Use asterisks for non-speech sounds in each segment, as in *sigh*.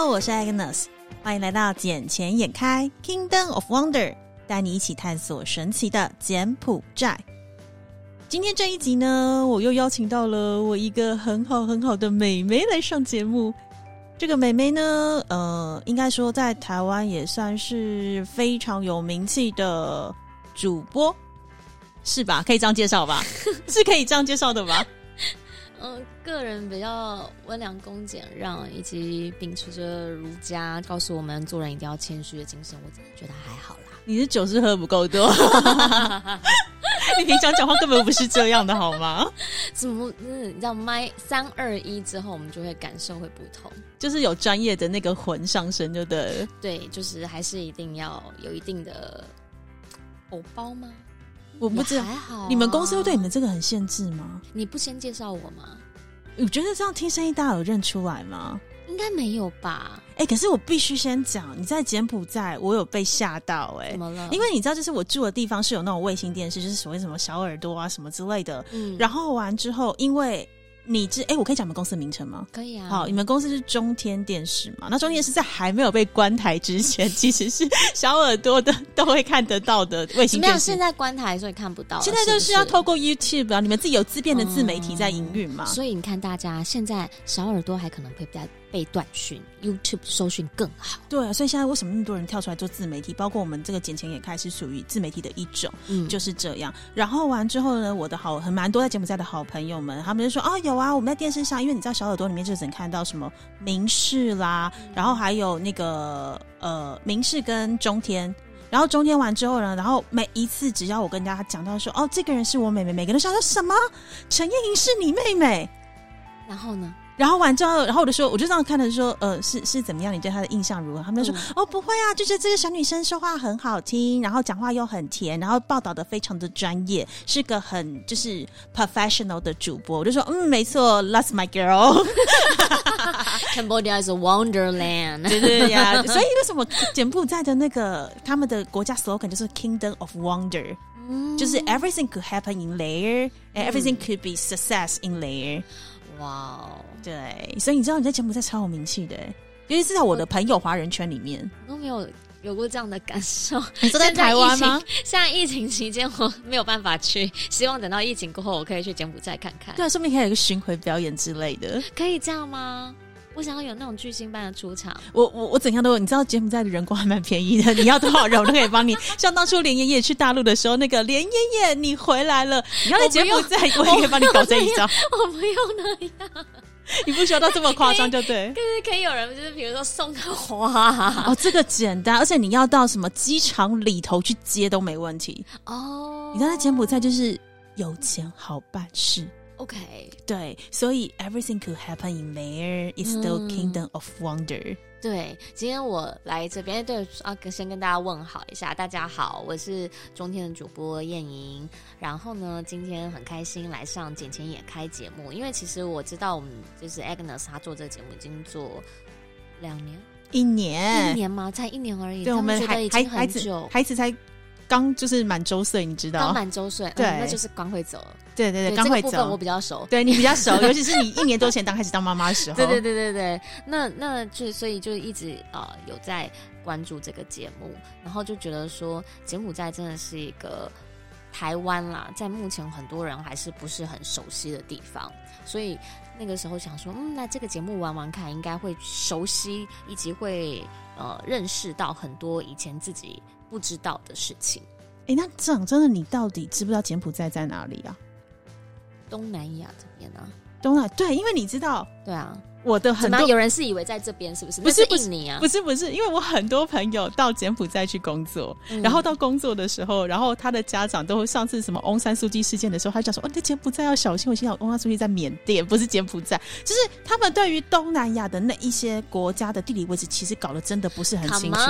Hello，我是 Agnes，欢迎来到捡钱眼开 Kingdom of Wonder，带你一起探索神奇的柬埔寨。今天这一集呢，我又邀请到了我一个很好很好的美眉来上节目。这个美眉呢，呃，应该说在台湾也算是非常有名气的主播，是吧？可以这样介绍吧？*laughs* 是可以这样介绍的吧？嗯，个人比较温良恭俭让，以及秉持着儒家告诉我们做人一定要谦虚的精神，我真的觉得还好啦。你的酒是喝不够多，你平常讲话根本不是这样的，好吗？怎么？嗯，你知道麦三二一之后，我们就会感受会不同，就是有专业的那个魂上身，就对。对，就是还是一定要有一定的偶包吗？我不知道，还好。你们公司会对你们这个很限制吗？你不先介绍我吗？我觉得这样听声音，大家有认出来吗？应该没有吧？哎，可是我必须先讲，你在柬埔寨，我有被吓到哎，怎么了？因为你知道，就是我住的地方是有那种卫星电视，就是所谓什么小耳朵啊什么之类的。嗯，然后完之后，因为。你知哎，我可以讲你们公司名称吗？可以啊。好，你们公司是中天电视嘛？那中天电视在还没有被关台之前，*laughs* 其实是小耳朵的都会看得到的卫星电视。现在关台所以看不到。现在就是要透过 YouTube 啊，你们自己有自变的自媒体在营运嘛？所以你看，大家现在小耳朵还可能会在。被短讯，YouTube 搜寻更好。对啊，所以现在为什么那么多人跳出来做自媒体？包括我们这个捡钱也开始属于自媒体的一种，嗯，就是这样。然后完之后呢，我的好很蛮多在柬埔寨的好朋友们，他们就说：“哦，有啊，我们在电视上，因为你知道小耳朵里面就只能看到什么明视啦，然后还有那个呃明视跟中天。然后中天完之后呢，然后每一次只要我跟大家讲到说：哦，这个人是我妹妹，每个人都想说什么？陈燕莹是你妹妹？然后呢？”然后完之后，然后我就说，我就这样看的说，呃，是是怎么样？你对她的印象如何？他们就说，哦，不会啊，就是这个小女生说话很好听，然后讲话又很甜，然后报道的非常的专业，是个很就是 professional 的主播。我就说，嗯，没错，That's my girl。Cambodia is a wonderland。对对呀，所以为什么柬埔寨的那个他们的国家 slogan 就是 Kingdom of Wonder，就是 Everything could happen in there，and everything could be success in there。哇哦，对，所以你知道你在柬埔寨超有名气的，尤其是在我的朋友华人圈里面，都没有有过这样的感受。*laughs* 你说在台湾吗？现在疫情期间我没有办法去，希望等到疫情过后我可以去柬埔寨看看。对啊，说不定可以有一个巡回表演之类的，可以这样吗？我想要有那种巨星般的出场。我我我怎样都有，你知道柬埔寨的人工还蛮便宜的，你要多少人我都可以帮你。*laughs* 像当初连爷爷去大陆的时候，那个连爷爷你回来了，你要在柬埔寨，我也可以帮你搞这一招。*laughs* 我不用那样，*laughs* 你不需要到这么夸张就对。可是可以有人就是比如说送个花哦，这个简单，而且你要到什么机场里头去接都没问题哦。你知道在柬埔寨就是有钱好办事。OK，对，所以 everything could happen in there is still kingdom of wonder。对，今天我来这边，对啊，先跟大家问好一下，大家好，我是中天的主播燕莹。然后呢，今天很开心来上《简钱也开》节目，因为其实我知道我们就是 Agnes，他做这个节目已经做两年，一年，一年吗？才一年而已。对，我们还还孩子，孩子才。刚就是满周岁，你知道？刚满周岁，对，那就是刚会走。对对对，刚会走。我比较熟，对你比较熟，*laughs* 尤其是你一年多前刚开始当妈妈的时候。*laughs* 对对对对对，那那就所以就一直呃有在关注这个节目，然后就觉得说柬埔寨真的是一个台湾啦，在目前很多人还是不是很熟悉的地方，所以那个时候想说，嗯，那这个节目玩玩看，应该会熟悉，以及会呃认识到很多以前自己。不知道的事情，哎，那讲真的，你到底知不知道柬埔寨在哪里啊？东南亚这边啊，东南对，因为你知道，对啊，我的很多有人是以为在这边，是不是？不是印尼啊，不是不是，因为我很多朋友到柬埔寨去工作，然后到工作的时候，然后他的家长都会上次什么翁山书记事件的时候，他讲说，哦，那柬埔寨要小心。我心想，翁山书记在缅甸，不是柬埔寨，就是他们对于东南亚的那一些国家的地理位置，其实搞得真的不是很清楚。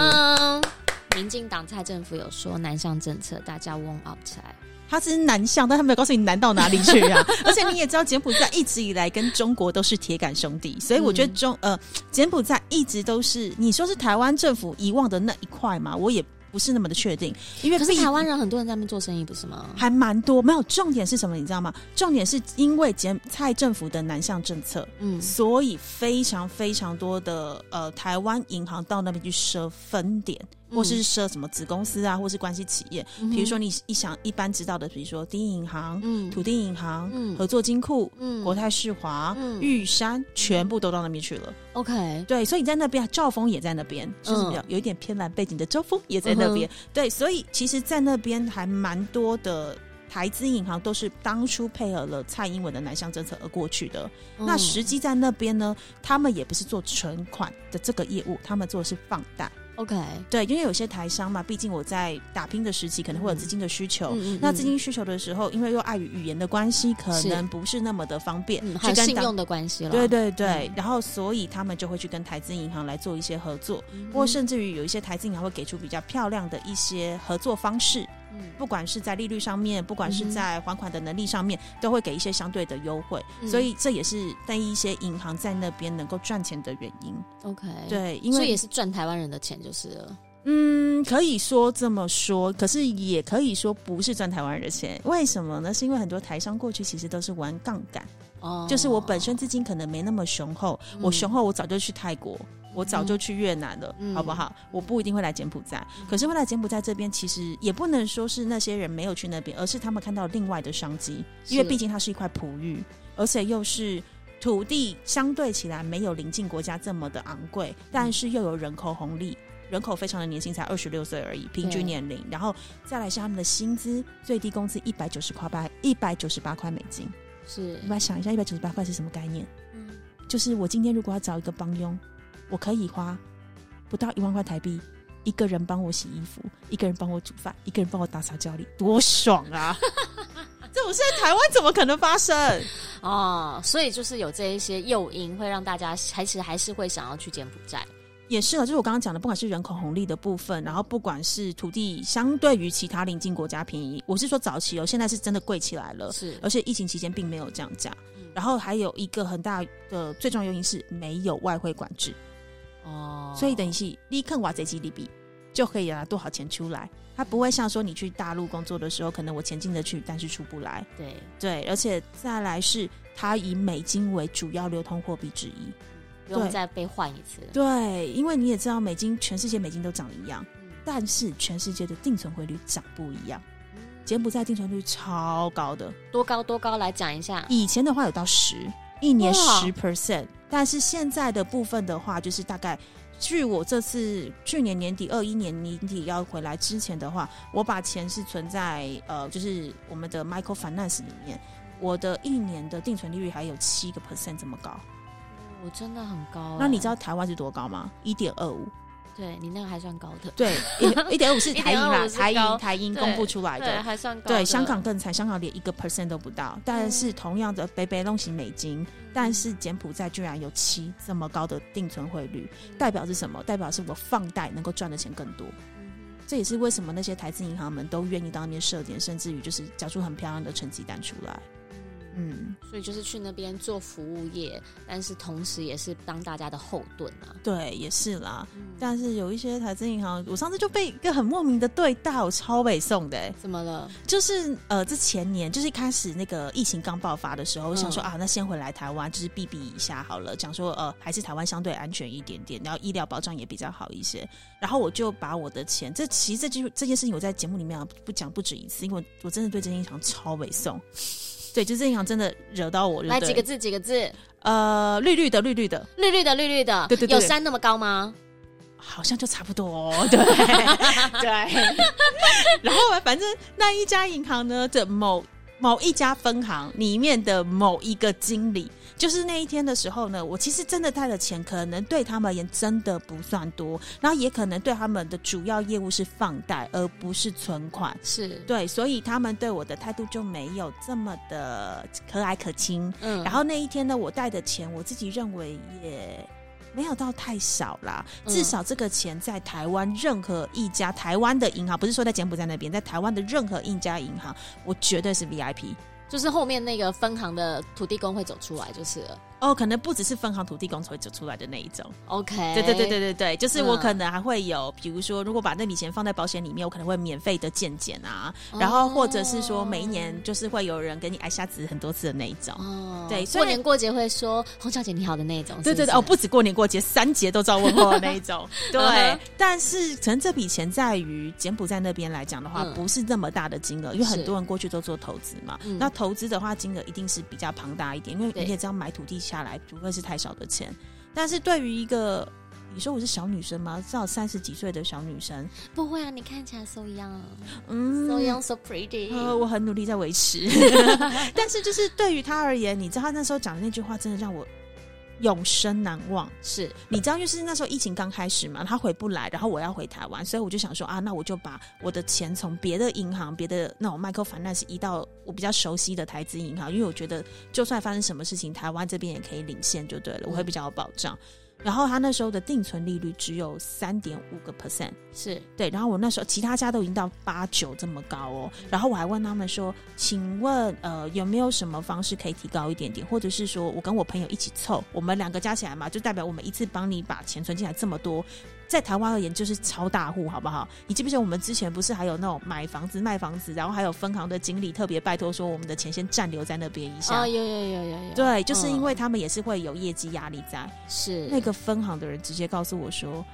民进党蔡政府有说南向政策，大家 warm up 起来。他是南向，但他没有告诉你南到哪里去啊！*laughs* 而且你也知道，柬埔寨一直以来跟中国都是铁杆兄弟，所以我觉得中呃柬埔寨一直都是你说是台湾政府遗忘的那一块嘛，我也不是那么的确定，因为可是台湾人很多人在那边做生意，不是吗？还蛮多。没有重点是什么，你知道吗？重点是因为柬蔡政府的南向政策，嗯，所以非常非常多的呃台湾银行到那边去设分点，或是设什么子公司啊，或是关系企业。比如说你一想一般知道的，比如说第一银行、嗯土地银行、嗯合作金库、嗯国泰世华、嗯玉山，全部都到那边去了。OK，对，所以在那边，兆丰也在那边，就是比较有一点偏蓝背景的兆丰也在那边。对，所以其实，在那边还蛮多的台资银行都是当初配合了蔡英文的南向政策而过去的。那嗯实际在那边呢，他们也不是做存款的这个业务，他们做的是放贷。OK，对，因为有些台商嘛，毕竟我在打拼的时期可能会有资金的需求。那资金需求的时候，因为又碍于语言的关系，可能不是那么的方便嗯，还去跟信用的关系了，对对对，嗯。然后所以他们就会去跟台资银行来做一些合作，嗯。哼，或甚至于有一些台资银行会给出比较漂亮的一些合作方式，嗯不管是在利率上面，不管是在还款的能力上面，都会给一些相对的优惠。嗯所以这也是在一些银行在那边能够赚钱的原因。OK，，对，因为所以也是赚台湾人的钱就是了。嗯，可以说这么说，可是也可以说不是赚台湾人的钱。为什么呢？是因为很多台商过去其实都是玩杠杆。哦，就是我本身资金可能没那么雄厚，嗯我雄厚我早就去泰国，我早就去越南了，嗯好不好？我不一定会来柬埔寨，可是会来柬埔寨这边，其实也不能说是那些人没有去那边，而是他们看到另外的商机，因为毕竟它是一块璞玉，而且又是。土地相对起来没有邻近国家这么的昂贵，但是又有人口红利，人口非常的年轻，才二十六岁而已，平均年龄。然后再来是他们的薪资，最低工资一百九十块八一百九十八块美金。是你来想一下，一百九十八块是什么概念？嗯就是我今天如果要找一个帮佣，我可以花不到一万块台币，一个人帮我洗衣服，一个人帮我煮饭，一个人帮我打扫家里，多爽啊！*laughs* 这种事在台湾怎么可能发生？哦，所以就是有这一些诱因，会让大家还是还是会想要去柬埔寨。也是啊，就是我刚刚讲的，不管是人口红利的部分，然后不管是土地相对于其他邻近国家便宜，我是说早期哦，现在是真的贵起来了，是而且疫情期间并没有降价。嗯然后还有一个很大的最重要原因是没有外汇管制。哦，所以等于是立刻挖贼基利比就可以拿多少钱出来，它不会像说你去大陆工作的时候，可能我钱进得去，但是出不来。对对，而且再来是它以美金为主要流通货币之一。对不用再被换一次。对，因为你也知道，美金全世界美金都涨一样，嗯但是全世界的定存汇率涨不一样。嗯柬埔寨定存率超高的，多高多高来讲一下。以前的话有到十，一年哇十 percent，但是现在的部分的话，就是大概。据我这次去年年底二一年年底要回来之前的话，我把钱是存在呃，就是我们的 Michael Finance 里面，我的一年的定存利率还有七个 percent 这么高。我真的很高欸、那你知道台湾是多高吗？一点二五。对你那个还算高的，对，*laughs* 一点五是台银啦，台高银台银公布出来对，的。还算高。对，香港更惨，香港连一个 percent 都不到。但是同样的北北弄型美金，但是柬埔寨居然有七这么高的定存汇率，代表是什么？代表是我放贷能够赚的钱更多。嗯这也是为什么那些台资银行们都愿意到那边设点，甚至于就是缴出很漂亮的成绩单出来。哼嗯嗯，所以就是去那边做服务业，但是同时也是当大家的后盾啊。对，也是啦。嗯但是有一些台资银行，我上次就被一个很莫名的对待，我超北送的、欸。怎么了？就是呃，这前年就是一开始那个疫情刚爆发的时候，我想说嗯啊，那先回来台湾，就是避避一下好了。讲说呃，还是台湾相对安全一点点，然后医疗保障也比较好一些。然后我就把我的钱，这其实这就这件事情我在节目里面啊不讲不止一次，因为我真的对这间银行超北宋。对，就这银行真的惹到我，了来几个字？几个字？呃，绿绿的绿绿的，绿绿的，绿绿的。对对对有山那么高吗？好像就差不多，对 *laughs* 对。然后反正那一家银行呢的某某一家分行里面的某一个经理，就是那一天的时候呢，我其实真的带的钱可能对他们而言真的不算多，然后也可能对他们的主要业务是放贷而不是存款。是，对，所以他们对我的态度就没有这么的和蔼可亲。嗯然后那一天呢，我带的钱，我自己认为也没有到太少啦。嗯至少这个钱在台湾任何一家台湾的银行，不是说在柬埔寨那边，在台湾的任何一家银行，我绝对是 VIP。就是后面那个分行的土地公会走出来，就是了。哦，可能不只是分行土地公才会走出来的那一种。OK，对对对对对对，就是我嗯可能还会有，比如说，如果把那笔钱放在保险里面，我可能会免费的健检啊，哦然后或者是说每一年就是会有人给你挨下子很多次的那一种。哦，对过年过节会说洪小姐你好的那一种，对对对，哦，不止过年过节，三节都照问候的那一种。*laughs* 对嗯，但是可能这笔钱在于柬埔寨那边来讲的话，嗯不是那么大的金额，因为很多人过去都做投资嘛。嗯那投资的话，金额一定是比较庞大一点，因为对你也知道买土地下来不会是太少的钱。但是对于一个你说我是小女生吗？至少三十几岁的小女生，不会啊，你看起来 so young，so 嗯。Young so pretty，呃，我很努力在维持，*laughs* 但是就是对于他而言，你知道他那时候讲的那句话，真的让我永生难忘。是你知道，就是那时候疫情刚开始嘛，他回不来，然后我要回台湾，所以我就想说啊，那我就把我的钱从别的银行、别的那种 micro finance 移到我比较熟悉的台资银行，因为我觉得就算发生什么事情，台湾这边也可以领先就对了，我会比较有保障。然后他那时候的定存利率只有三点五个 percent，是，对，然后我那时候其他家都已经到八九这么高哦，然后我还问他们说，请问呃有没有什么方式可以提高一点点，或者是说我跟我朋友一起凑，我们两个加起来嘛，就代表我们一次帮你把钱存进来这么多，在台湾而言就是超大户，好不好？你记不记得我们之前不是还有那种买房子卖房子，然后还有分行的经理特别拜托说我们的钱先暂留在那边一下。哦，有有有有有，对，就是因为嗯他们也是会有业绩压力在，是那个分行的人直接告诉我说：“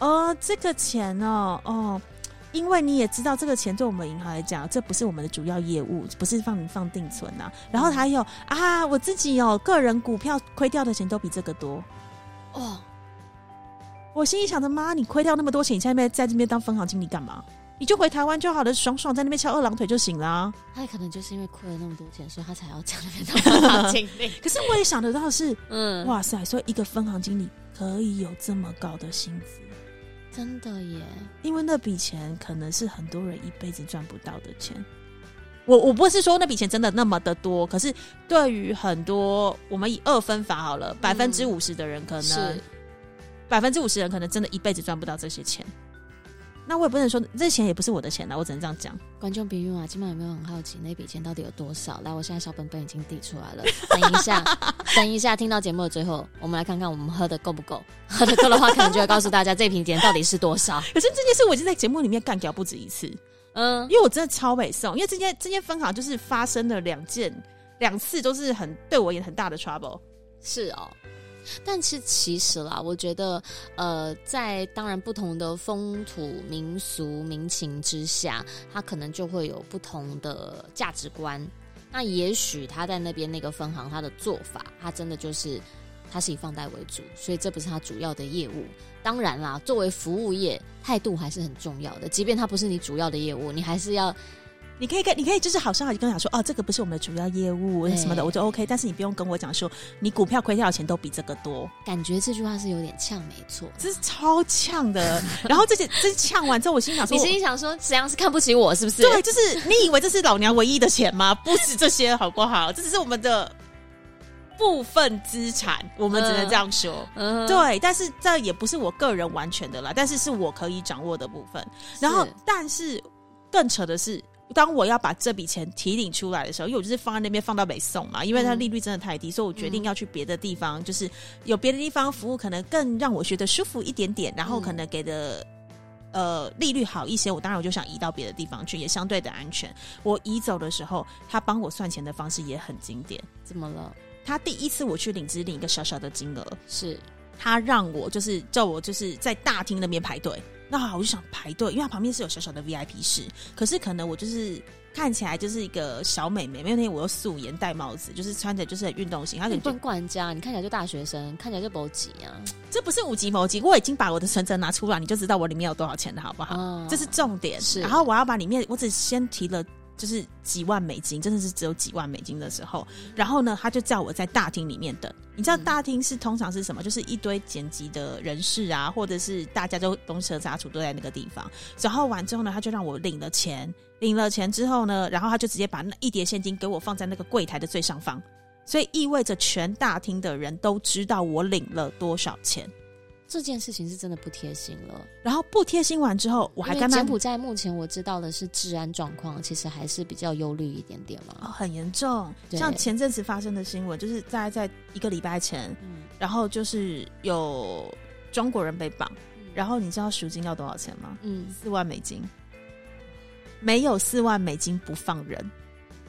哦，这个钱哦，哦，因为你也知道，这个钱对我们银行来讲，这不是我们的主要业务，不是放放定存呐、然后还有啊，我自己哦，个人股票亏掉的钱都比这个多。哦，我心里想着，妈，你亏掉那么多钱，你现在那边在这边当分行经理干嘛？你就回台湾就好了，爽爽在那边翘二郎腿就行了啊。他可能就是因为亏了那么多钱，所以他才要这样那边当分行经理。*laughs* 可是我也想得到是，嗯，哇塞，所以一个分行经理可以有这么高的薪资。”真的耶，因为那笔钱可能是很多人一辈子赚不到的钱。我我不是说那笔钱真的那么的多，可是对于很多我们以二分法好了，百分之五十的人可能是百分之五十人可能真的一辈子赚不到这些钱。那我也不能说这钱也不是我的钱啊，我只能这样讲。观众朋友啊，今晚有没有很好奇那笔钱到底有多少？来，我现在小本本已经递出来了，等一下，*laughs* 等一下，听到节目的最后，我们来看看我们喝的够不够。*laughs* 喝的够的话，可能就会告诉大家这瓶钱到底是多少。可是这件事我已经在节目里面干掉不止一次，嗯，因为我真的超北宋，因为这件这件分行就是发生了两件两次都是很对我也很大的 trouble。是哦。但是其实啦，我觉得，呃，在当然不同的风土民俗民情之下，他可能就会有不同的价值观。那也许他在那边那个分行，他的做法，他真的就是他是以放贷为主，所以这不是他主要的业务。当然啦，作为服务业，态度还是很重要的。即便它不是你主要的业务，你还是要你可以跟你可以就是好声好气跟我讲说，哦，这个不是我们的主要业务什么的，我就 OK。但是你不用跟我讲说，你股票亏掉的钱都比这个多，感觉这句话是有点呛，没错。这是超呛的。*laughs* 然后这些这呛完之后，我心想说你，心里想说，怎样是看不起我，是不是？对，就是你以为这是老娘唯一的钱吗？*laughs* 不止这些，好不好？这只是我们的部分资产，我们只能这样说。嗯，对，但是这也不是我个人完全的啦，但是是我可以掌握的部分。然后，但是更扯的是，当我要把这笔钱提领出来的时候，因为我就是放在那边放到北宋嘛，因为它嗯利率真的太低，所以我决定要去别的地方，就是有别的地方服务可能更让我觉得舒服一点点，然后可能给的。呃，利率好一些，我当然我就想移到别的地方去，也相对的安全。我移走的时候，他帮我算钱的方式也很经典。怎么了？他第一次我去领只领一个小小的金额，是他让我就是叫我就是在大厅那边排队。那好，我就想排队，因为它旁边是有小小的 VIP 室，可是可能我就是看起来就是一个小美眉，没有那天我又素颜戴帽子，就是穿着就是很运动型，他可能就你不能怪人家，你看起来就大学生，看起来就某级啊。这不是五级某级，我已经把我的存折拿出来，你就知道我里面有多少钱了，好不好？哦这是重点。是然后我要把里面，我只先提了就是几万美金，真的是只有几万美金的时候，然后呢，他就叫我在大厅里面等。你知道嗯大厅是通常是什么？就是一堆剪辑的人士啊，或者是大家都东车杂处都在那个地方。然后完之后呢，他就让我领了钱，领了钱之后呢，然后他就直接把那一叠现金给我放在那个柜台的最上方，所以意味着全大厅的人都知道我领了多少钱。这件事情是真的不贴心了。然后不贴心完之后，我还跟他因为柬埔寨目前我知道的是治安状况，其实还是比较忧虑一点点哦嘛。很严重。像前阵子发生的新闻，就是大概在一个礼拜前，嗯，然后就是有中国人被绑，嗯然后你知道赎金要多少钱吗？嗯，四万美金，没有四万美金不放人。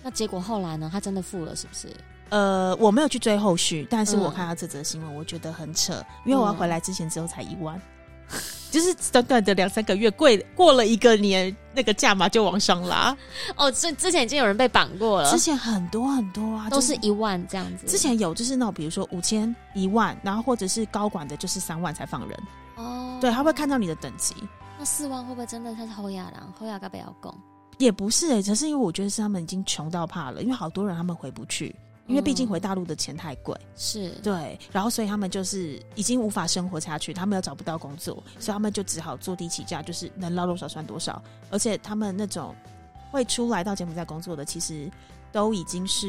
那结果后来呢？他真的付了，是不是？呃，我没有去追后续，但是我嗯看到这则新闻，我觉得很扯，因为我要回来之前只有才一万，*laughs* 就是短短的两三个月，贵过了一个年，那个价码就往上拉。哦，之之前已经有人被绑过了之，前很多很多啊，都就是一万这样子。之前有就是那种比如说五千、一万，然后或者是高管的，就是三万才放人。哦，对，他会看到你的等级，那四万会不会真的他是侯亚郎？侯亚该不要供？也不是哎、只是因为我觉得是他们已经穷到怕了，因为好多人他们回不去，因为毕竟回大陆的钱太贵。是，对，然后所以他们就是已经无法生活下去，他们又找不到工作，所以他们就只好坐地起价，就是能捞多少算多少。而且他们那种会出来到柬埔寨工作的，其实都已经是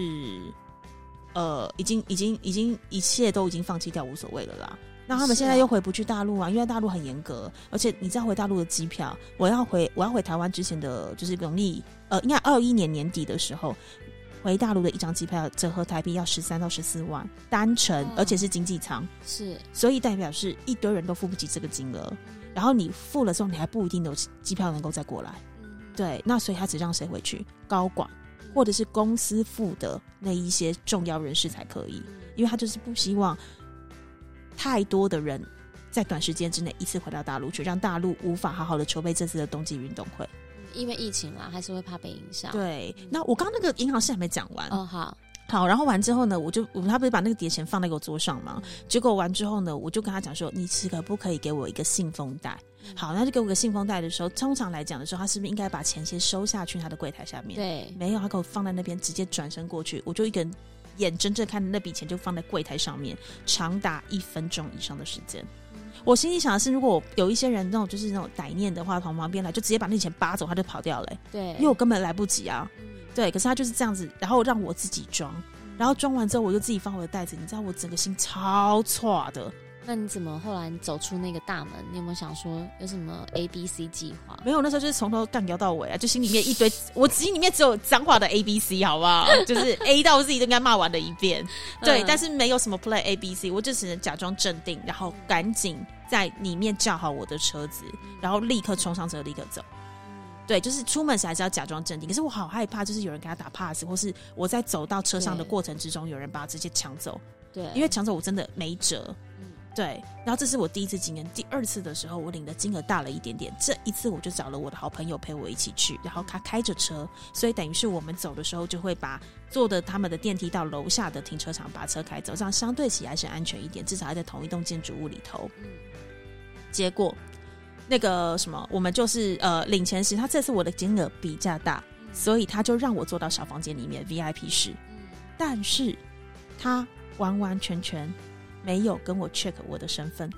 呃，已经已经已经一切都已经放弃掉，无所谓了啦。那他们现在又回不去大陆啊，因为大陆很严格，而且你知道回大陆的机票，我要回我要回台湾之前的，就是农历呃，应该二一年年底的时候，回大陆的一张机票折合台币要十三到十四万单程，哦而且是经济舱，是，所以代表是一堆人都付不起这个金额。然后你付了之后，你还不一定有机票能够再过来。嗯，对，那所以他只让谁回去？高管或者是公司付的那一些重要人士才可以，因为他就是不希望太多的人在短时间之内一次回到大陆去，让大陆无法好好的筹备这次的冬季运动会。嗯因为疫情啦，还是会怕被影响。，对，那我刚刚那个银行事还没讲完。哦，好，好，然后完之后呢，我就我他不是把那个碟钱放在我桌上吗？结果完之后呢，我就跟他讲说，你是可不可以给我一个信封袋？好，那就给我个信封袋的时候，通常来讲的时候，他是不是应该把钱先收下去他的柜台下面？，对，没有，他给我放在那边，直接转身过去，我就一个人眼睁睁看着那笔钱就放在柜台上面，长达一分钟以上的时间。我心里想的是，如果我有一些人那种就是那种歹念的话，从旁边来，就直接把那钱扒走，他就跑掉了、欸。对，因为我根本来不及啊。嗯。对，可是他就是这样子，然后让我自己装，然后装完之后我就自己放我的袋子，你知道我整个心超错的，那你怎么后来你走出那个大门？你有没有想说有什么 A B C 计划？没有那时候就是从头干掉到尾啊，就心里面一堆，我心里面只有脏话的 A B C 好不好？*laughs* 就是 A 到 Z 都应该骂完了一遍，对，嗯但是没有什么 play A B C，我就只能假装镇定，然后赶紧在里面叫好我的车子，然后立刻冲上车，立刻走。对，就是出门时还是要假装镇定。可是我好害怕，就是有人给他打 pass，或是我在走到车上的过程之中，有人把他直接抢走。对，因为抢走我真的没辙。嗯对，然后这是我第一次经验，第二次的时候我领的金额大了一点点，这一次我就找了我的好朋友陪我一起去，然后他开着车，所以等于是我们走的时候就会把坐的他们的电梯到楼下的停车场把车开走，这样相对起来是安全一点，至少还在同一栋建筑物里头。嗯结果那个什么，我们就是呃领钱时，他这次我的金额比较大，所以他就让我坐到小房间里面 VIP 室。嗯但是他完完全全没有跟我 check 我的身份，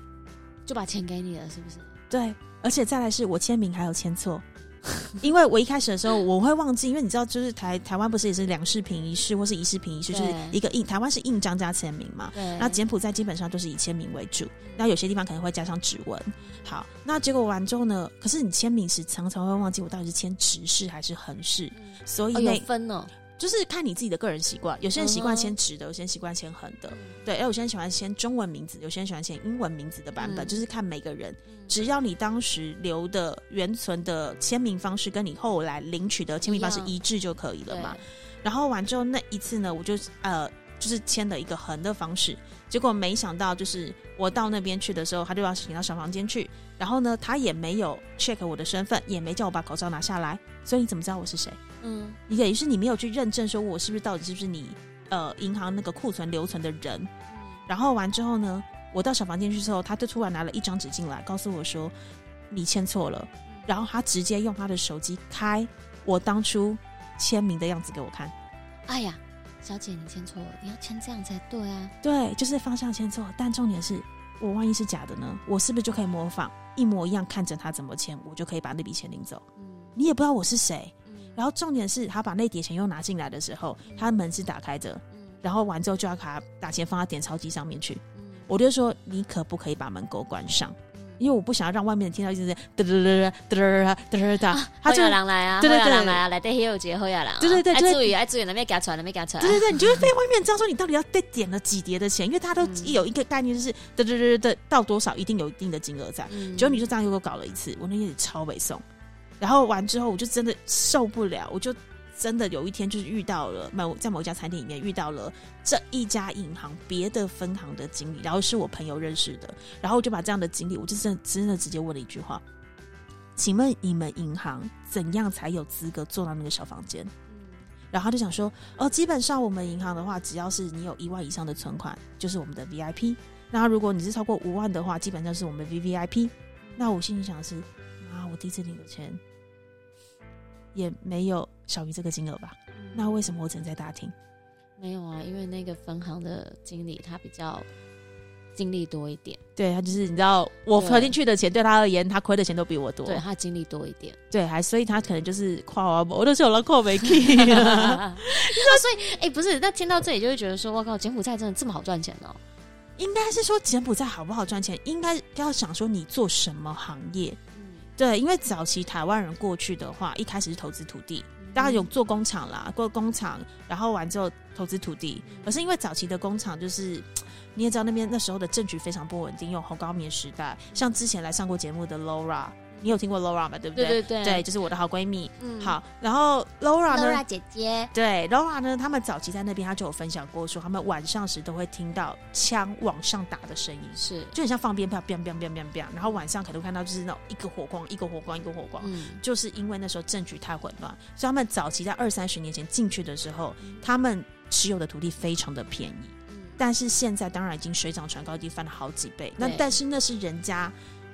就把钱给你了，是不是？对，而且再来是我签名还有签错。*laughs* 因为我一开始的时候我会忘记，因为你知道，就是台台湾不是也是两视频一式，或是一视频一式，就是一个印台湾是印章加签名嘛。对，那柬埔寨基本上都是以签名为主，那有些地方可能会加上指纹。好，那结果完之后呢？可是你签名时常常会忘记我到底是签直式还是横式，所以哦，那、有分哦，就是看你自己的个人习惯，有些人习惯签直的，有些人习惯签横的。对，哎有些人喜欢签中文名字，有些人喜欢签英文名字的版本，嗯就是看每个人。只要你当时留的原存的签名方式跟你后来领取的签名方式一致就可以了嘛。然后完之后那一次呢，我就呃就是签了一个横的方式，结果没想到就是我到那边去的时候，他就要请到小房间去，然后呢他也没有 check 我的身份，也没叫我把口罩拿下来，所以你怎么知道我是谁？嗯，你等于是你没有去认证说我是不是到底是不是你呃银行那个库存留存的人，然后完之后呢，我到小房间去之后，他就突然拿了一张纸进来，告诉我说你签错了，然后他直接用他的手机开我当初签名的样子给我看，哎呀，小姐你签错了，你要签这样才对啊。对，就是方向签错，但重点是我万一是假的呢，我是不是就可以模仿一模一样看着他怎么签，我就可以把那笔钱领走？嗯。你也不知道我是谁。然后重点是他把那叠钱又拿进来的时候他门是打开着然后完之后就要卡打钱放到点钞机上面去。我就说你可不可以把门给我关上？因为我不想要让外面的听到一直在他就狼来啊对对对狼来啊来对黑有节后要狼对对对爱注意爱注意那边给他传那边给他传对对对你就会被外面这样说你到底要被点了几叠的钱因为他都有一个概念就是得得得得到多少一定有一定的金额在结果你就这样又给我搞了一次我那天超北宋然后完之后我就真的受不了，我就真的有一天就是遇到了某在某一家餐厅里面遇到了这一家银行别的分行的经理，然后是我朋友认识的，然后我就把这样的经历，我就真真的直接问了一句话：请问你们银行怎样才有资格做到那个小房间？然后他就想说，哦，基本上我们银行的话，只要是你有一万以上的存款，就是我们的 VIP。那如果你是超过五万的话，基本上是我们 VVIP。那我心里想的是，妈，我第一次领的钱也没有小于这个金额吧？那为什么我只能在大厅？没有啊，因为那个分行的经理他比较精力多一点，对他就是你知道，我对投进去的钱对他而言，他亏的钱都比我多。对他精力多一点。对，还所以他可能就是夸我，我都是有人扣没 key。*laughs* 那所以，哎、不是，那听到这里就会觉得说，我靠，柬埔寨真的这么好赚钱哦？应该是说柬埔寨好不好赚钱，应该要想说你做什么行业。嗯，对，因为早期台湾人过去的话，一开始是投资土地，大家有做工厂啦，过工厂，然后完之后投资土地。可是因为早期的工厂就是。*tsk* 你也知道那边那时候的政局非常不稳定，有红高棉时代，像之前来上过节目的 Laura，你有听过 Laura 吗？对不对对？对对对，就是我的好闺蜜。嗯好，然后 Laura 呢？，Laura 姐姐，对，Laura 呢？他们早期在那边，他就有分享过说，他们晚上时都会听到枪往上打的声音，是，就很像放鞭炮，biang biang biang biang biang。然后晚上可能看到就是那种一个火光，一个火光，一个火光。嗯，就是因为那时候政局太混乱，所以他们早期在二三十年前进去的时候，他们持有的土地非常的便宜。嗯但是现在当然已经水涨船高，已经翻了好几倍。那但是那是人家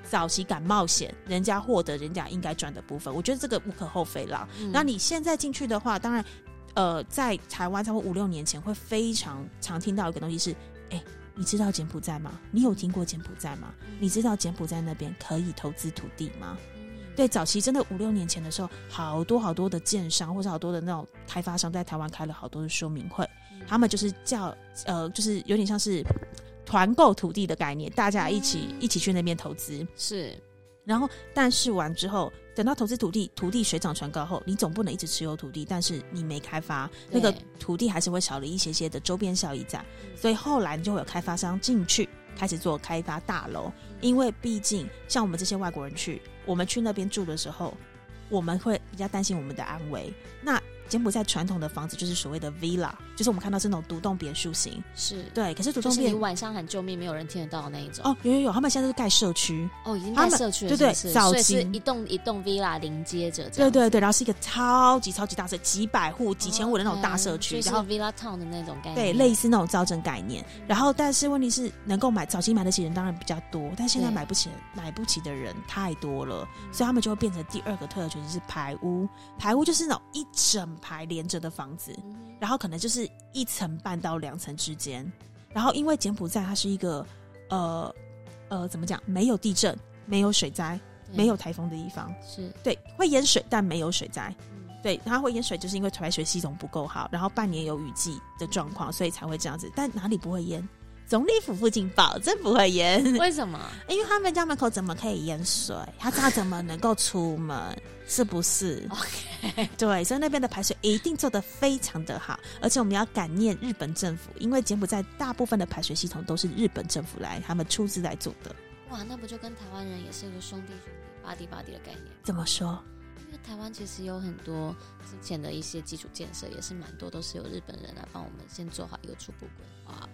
早期敢冒险，人家获得人家应该赚的部分，我觉得这个无可厚非啦。嗯那你现在进去的话，当然，呃，在台湾差不多五六年前会非常常听到一个东西是，哎、你知道柬埔寨吗？你有听过柬埔寨吗？你知道柬埔寨那边可以投资土地吗？嗯对，早期真的五六年前的时候，好多好多的建商或者好多的那种开发商在台湾开了好多的说明会，嗯他们就是叫呃，就是有点像是团购土地的概念，大家一起、嗯一起去那边投资。是，然后，但是完之后，等到投资土地，土地水涨船高后，你总不能一直持有土地，但是你没开发，那个土地还是会少了一些些的周边效益在。嗯所以后来你就会有开发商进去，开始做开发大楼。因为毕竟像我们这些外国人去，我们去那边住的时候，我们会比较担心我们的安危。那柬埔寨传统的房子就是所谓的 villa，就是我们看到是那种独栋别墅型。是，对，可是独栋别晚上喊救命，没有人听得到的那一种。哦，有有有，他们现在都是盖社区。哦，已经他们在社区了，对对早期一栋一栋 villa 连接着对对对，然后是一个超级超级大社，几百户、几千户的那种大社区，然后 villa town 的那种概念，对，类似那种造镇概念。然后，但是问题是，能够买早期买得起人当然比较多，但现在买不起买不起的人太多了，所以他们就会变成第二个特权，就是排屋。排屋就是那种一整排连着的房子，然后可能就是一层半到两层之间。然后，因为柬埔寨它是一个呃呃怎么讲，没有地震、没有水灾、没有台风的地方，是，对，会淹水，但没有水灾。嗯对，它会淹水，就是因为排水系统不够好，然后半年有雨季的状况，所以才会这样子。但哪里不会淹？总理府附近保证不会淹，为什么？*laughs* 因为他们家门口怎么可以淹水？他家怎么能够出门？是不是 OK 对，所以那边的排水一定做得非常的好，而且我们要感念日本政府，因为柬埔寨大部分的排水系统都是日本政府来他们出资来做的。哇，那不就跟台湾人也是一个兄弟兄弟、巴蒂巴蒂的概念？怎么说？因为台湾其实有很多之前的一些基础建设，也是蛮多都是由日本人来帮我们先做好一个初步规划。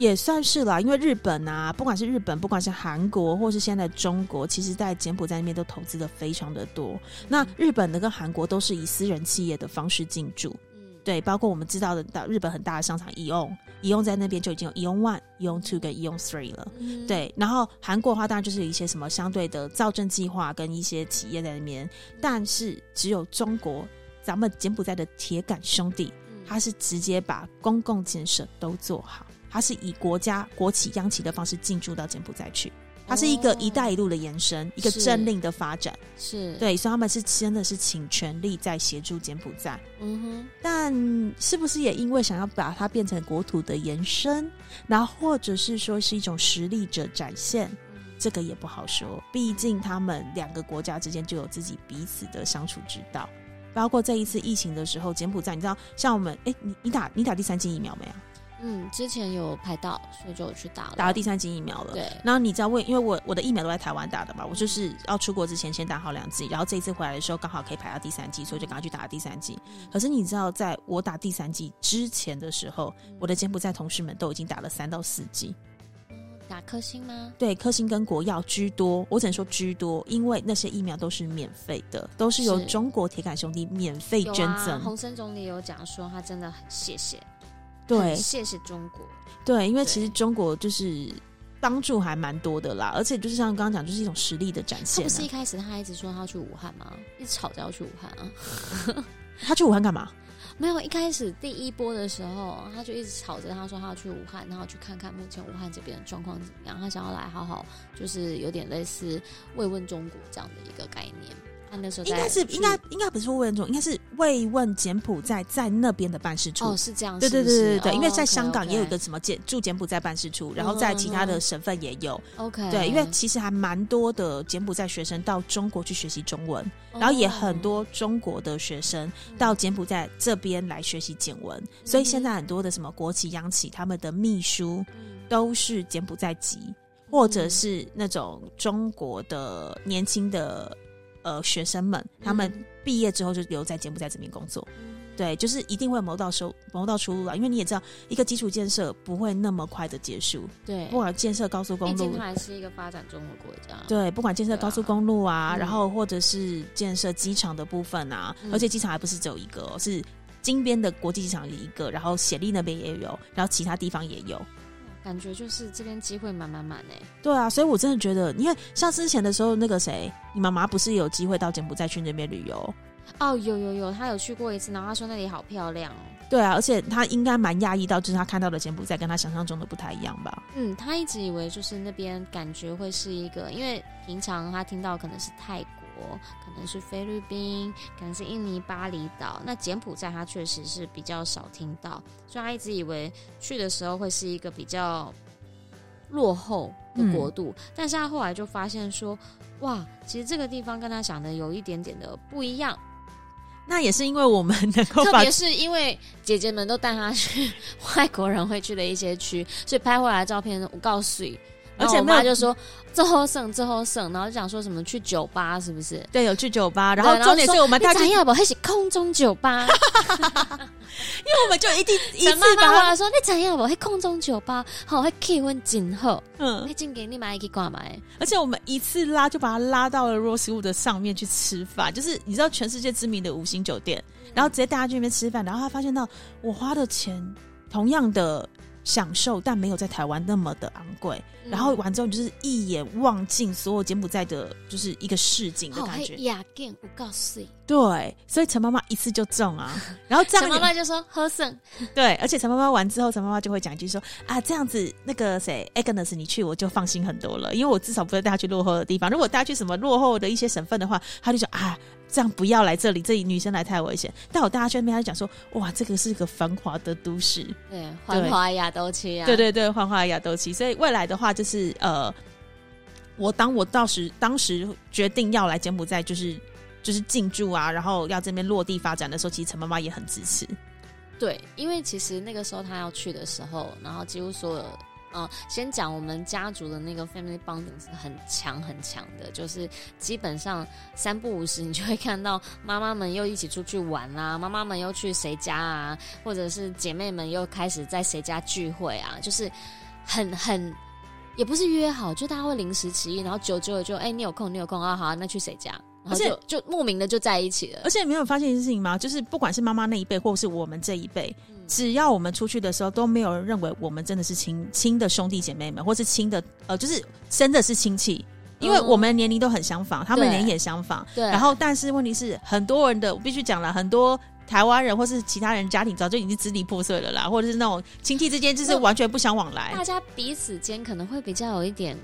也算是啦，因为日本啊，不管是日本，不管是韩国，或是现在中国，其实在柬埔寨那边都投资的非常的多。那日本的跟韩国都是以私人企业的方式进驻，嗯，对，包括我们知道的到日本很大的商场 EON，EON 在那边就已经有 EON One、EON Two 跟 EON Three 了。嗯，对，然后韩国的话，当然就是有一些什么相对的造镇计划跟一些企业在那边，但是只有中国，咱们柬埔寨的铁杆兄弟，嗯，他是直接把公共建设都做好，他是以国家国企央企的方式进驻到柬埔寨去。它是一个哦“一带一路”的延伸，一个政令的发展。是，，对，所以他们是真的是请全力在协助柬埔寨。嗯哼但是不是也因为想要把它变成国土的延伸，然后或者是说是一种实力者展现，哼，这个也不好说。毕竟他们两个国家之间就有自己彼此的相处之道。包括这一次疫情的时候，柬埔寨，你知道，像我们，哎，你你打你打第三剂疫苗没有？嗯，之前有排到，所以就去打了，打了第三剂疫苗了。对，然后你知道为，因为我我的疫苗都在台湾打的嘛，我就是要出国之前先打好两剂，然后这一次回来的时候刚好可以排到第三剂，所以就赶快去打了第三剂。可是你知道，在我打第三剂之前的时候，我的柬埔寨同事们都已经打了三到四剂。打科兴吗？对，科兴跟国药居多，我只能说居多，因为那些疫苗都是免费的，都是由中国铁杆兄弟免费捐赠。洪森总理有讲说，他真的很谢谢，对很谢谢中国，对，因为其实中国就是帮助还蛮多的啦，而且就是像刚刚讲，就是一种实力的展现、啊不是一。开始他一直说他要去武汉吗？一直吵着要去武汉啊。*laughs* 他去武汉干嘛？*laughs* 没有，一开始第一波的时候，他就一直吵着他说他要去武汉，然后去看看目前武汉这边的状况怎么样，他想要来好好，就是有点类似慰问中国这样的一个概念。他那时候应该是应该应该不是慰问中，应该是慰问柬埔寨在那边的办事处。哦是这样，对对对对对，哦因为在香港也有一个什么柬驻柬埔寨办事处，然后在其他的省份也有。OK，对，因为其实还蛮多的柬埔寨学生到中国去学习中文，然后也很哦多中国的学生到柬埔寨这边来学习柬文，所以现在很多的什么国企、央企，他们的秘书嗯。都是柬埔寨籍，或者是那种中国的年轻的呃学生们，他们毕业之后就留在柬埔寨这边工作。嗯对，就是一定会谋到收谋到出路啊，因为你也知道，一个基础建设不会那么快的结束，对，不管建设高速公路还是一个发展中的国家。对，不管建设高速公路啊，啊然后或者是建设机场的部分啊，嗯而且机场还不是只有一个、哦，是金边的国际机场有一个，然后暹粒那边也有，然后其他地方也有。感觉就是这边机会满满满哎。对啊，所以我真的觉得，因为像之前的时候，那个谁，你妈妈不是有机会到柬埔寨去那边旅游？哦，有有有，她有去过一次，然后她说那里好漂亮哦。对啊，而且她应该蛮讶异到，就是她看到的柬埔寨跟她想象中的不太一样吧？嗯，她一直以为就是那边感觉会是一个，因为平常她听到可能是泰国，可能是菲律宾，可能是印尼巴厘岛，那柬埔寨他确实是比较少听到，所以他一直以为去的时候会是一个比较落后的国度，但是他后来就发现说，哇，其实这个地方跟他想的有一点点的不一样，那也是因为我们能够特别是因为姐姐们都带他去 *laughs* 外国人会去的一些区，所以拍回来的照片，我告诉你，而且我妈就说这后剩这后剩，然后就讲说什么去酒吧是不是？对有去酒吧，然后重点是我们大家，因大家不还是空中酒吧？*laughs* 因为我们就一定 *laughs* 一次把它，妈妈话说你怎样不？迄空中酒吧，好，迄气温真好，嗯迄，正经你买去干嘛？而且我们一次拉就把他拉到了 Rosewood 的上面去吃饭，就是你知道全世界知名的五星酒店，然后直接带他去那边吃饭，然后他发现到我花的钱同样的享受，但没有在台湾那么的昂贵。嗯然后完之后，你就是一眼望尽所有柬埔寨的，就是一个市景的，感觉迄。雅景有够水。对，所以陈妈妈一次就中啊，*laughs* 然后这样陈妈妈就说喝剩，对，而且陈妈妈完之后，陈妈妈就会讲一句说啊，这样子那个谁 Agnes 你去我就放心很多了，因为我至少不会带她去落后的地方。如果带她去什么落后的一些省份的话，她就说啊，这样不要来这里，这里女生来太危险。但我大家去那边，他就讲说哇，这个是个繁华的都市，对，繁华亚都区啊，对对对，繁华亚洲区。所以未来的话，就是呃，我当我到时当时决定要来柬埔寨，就是就是进驻啊，然后要这边落地发展的时候，其实陈妈妈也很支持。对，因为其实那个时候他要去的时候，然后几乎所有，呃，先讲我们家族的那个 family bonding 是很强很强的，就是基本上三不五时，你就会看到妈妈们又一起出去玩啊，妈妈们又去谁家啊，或者是姐妹们又开始在谁家聚会啊，就是很很。也不是约好，就大家会临时起意，然后久久的就哎、你有空你有空啊，好啊，那去谁家，然后而且就就莫名的就在一起了而。且你没有发现一件事情吗？就是不管是妈妈那一辈，或是我们这一辈，嗯只要我们出去的时候，都没有人认为我们真的是亲亲的兄弟姐妹们，或是亲的呃，就是真的是亲戚。因为嗯我们年龄都很相仿，他们对年龄也相仿。对，然后，但是问题是，很多人的我必须讲了，很多台湾人或是其他人家庭早就已经支离破碎了啦，或者是那种亲戚之间就是完全不相往来大。家彼此间可能会比较有一点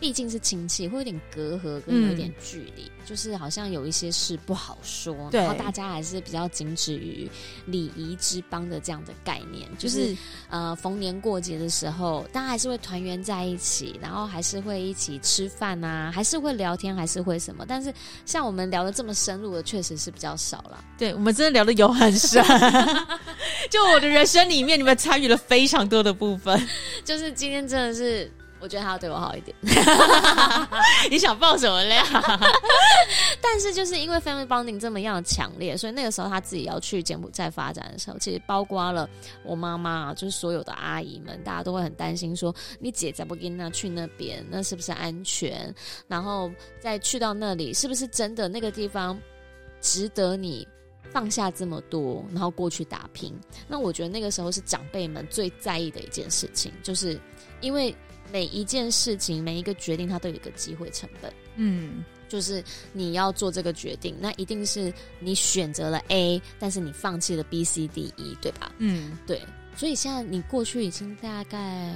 毕竟是亲戚，会有点隔阂跟有点距离，就是好像有一些事不好说，对然后大家还是比较仅止于礼仪之邦的这样的概念，就是呃逢年过节的时候，大家还是会团圆在一起，然后还是会一起吃饭啊，还是会聊天，还是会什么，但是像我们聊的这么深入的，确实是比较少了。对我们真的聊的有很深，*laughs* 就我的人生里面，你们参与了非常多的部分。就是今天真的是，我觉得他要对我好一点。*laughs* 你想爆什么料？*laughs* 但是就是因为 family bonding 这么样的强烈，所以那个时候他自己要去柬埔寨发展的时候，其实包括了我妈妈啊，就是所有的阿姨们，大家都会很担心说，你姐在不跟那去那边，那是不是安全？然后再去到那里，是不是真的那个地方值得你？放下这么多，然后过去打拼。那我觉得那个时候是长辈们最在意的一件事情，就是因为每一件事情、每一个决定，它都有一个机会成本。嗯，就是你要做这个决定，那一定是你选择了 A，但是你放弃了 B、C、D、E，对吧？嗯，对。所以现在你过去已经大概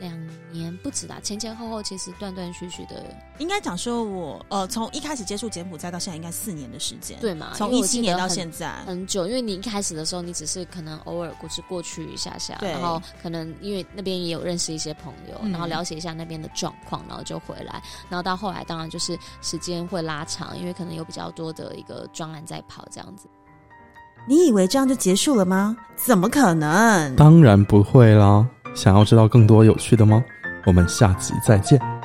两年不止啦，前前后后其实断断续续的，应该讲说我呃，从一开始接触柬埔寨到现在，应该四年的时间，对嘛？从一七年到现在，很久，因为你一开始的时候，你只是可能偶尔过去过去一下下，然后可能因为那边也有认识一些朋友，嗯然后了解一下那边的状况，然后就回来，然后到后来当然就是时间会拉长，因为可能有比较多的一个专案在跑这样子。你以为这样就结束了吗？怎么可能？当然不会啦！想要知道更多有趣的吗？我们下集再见。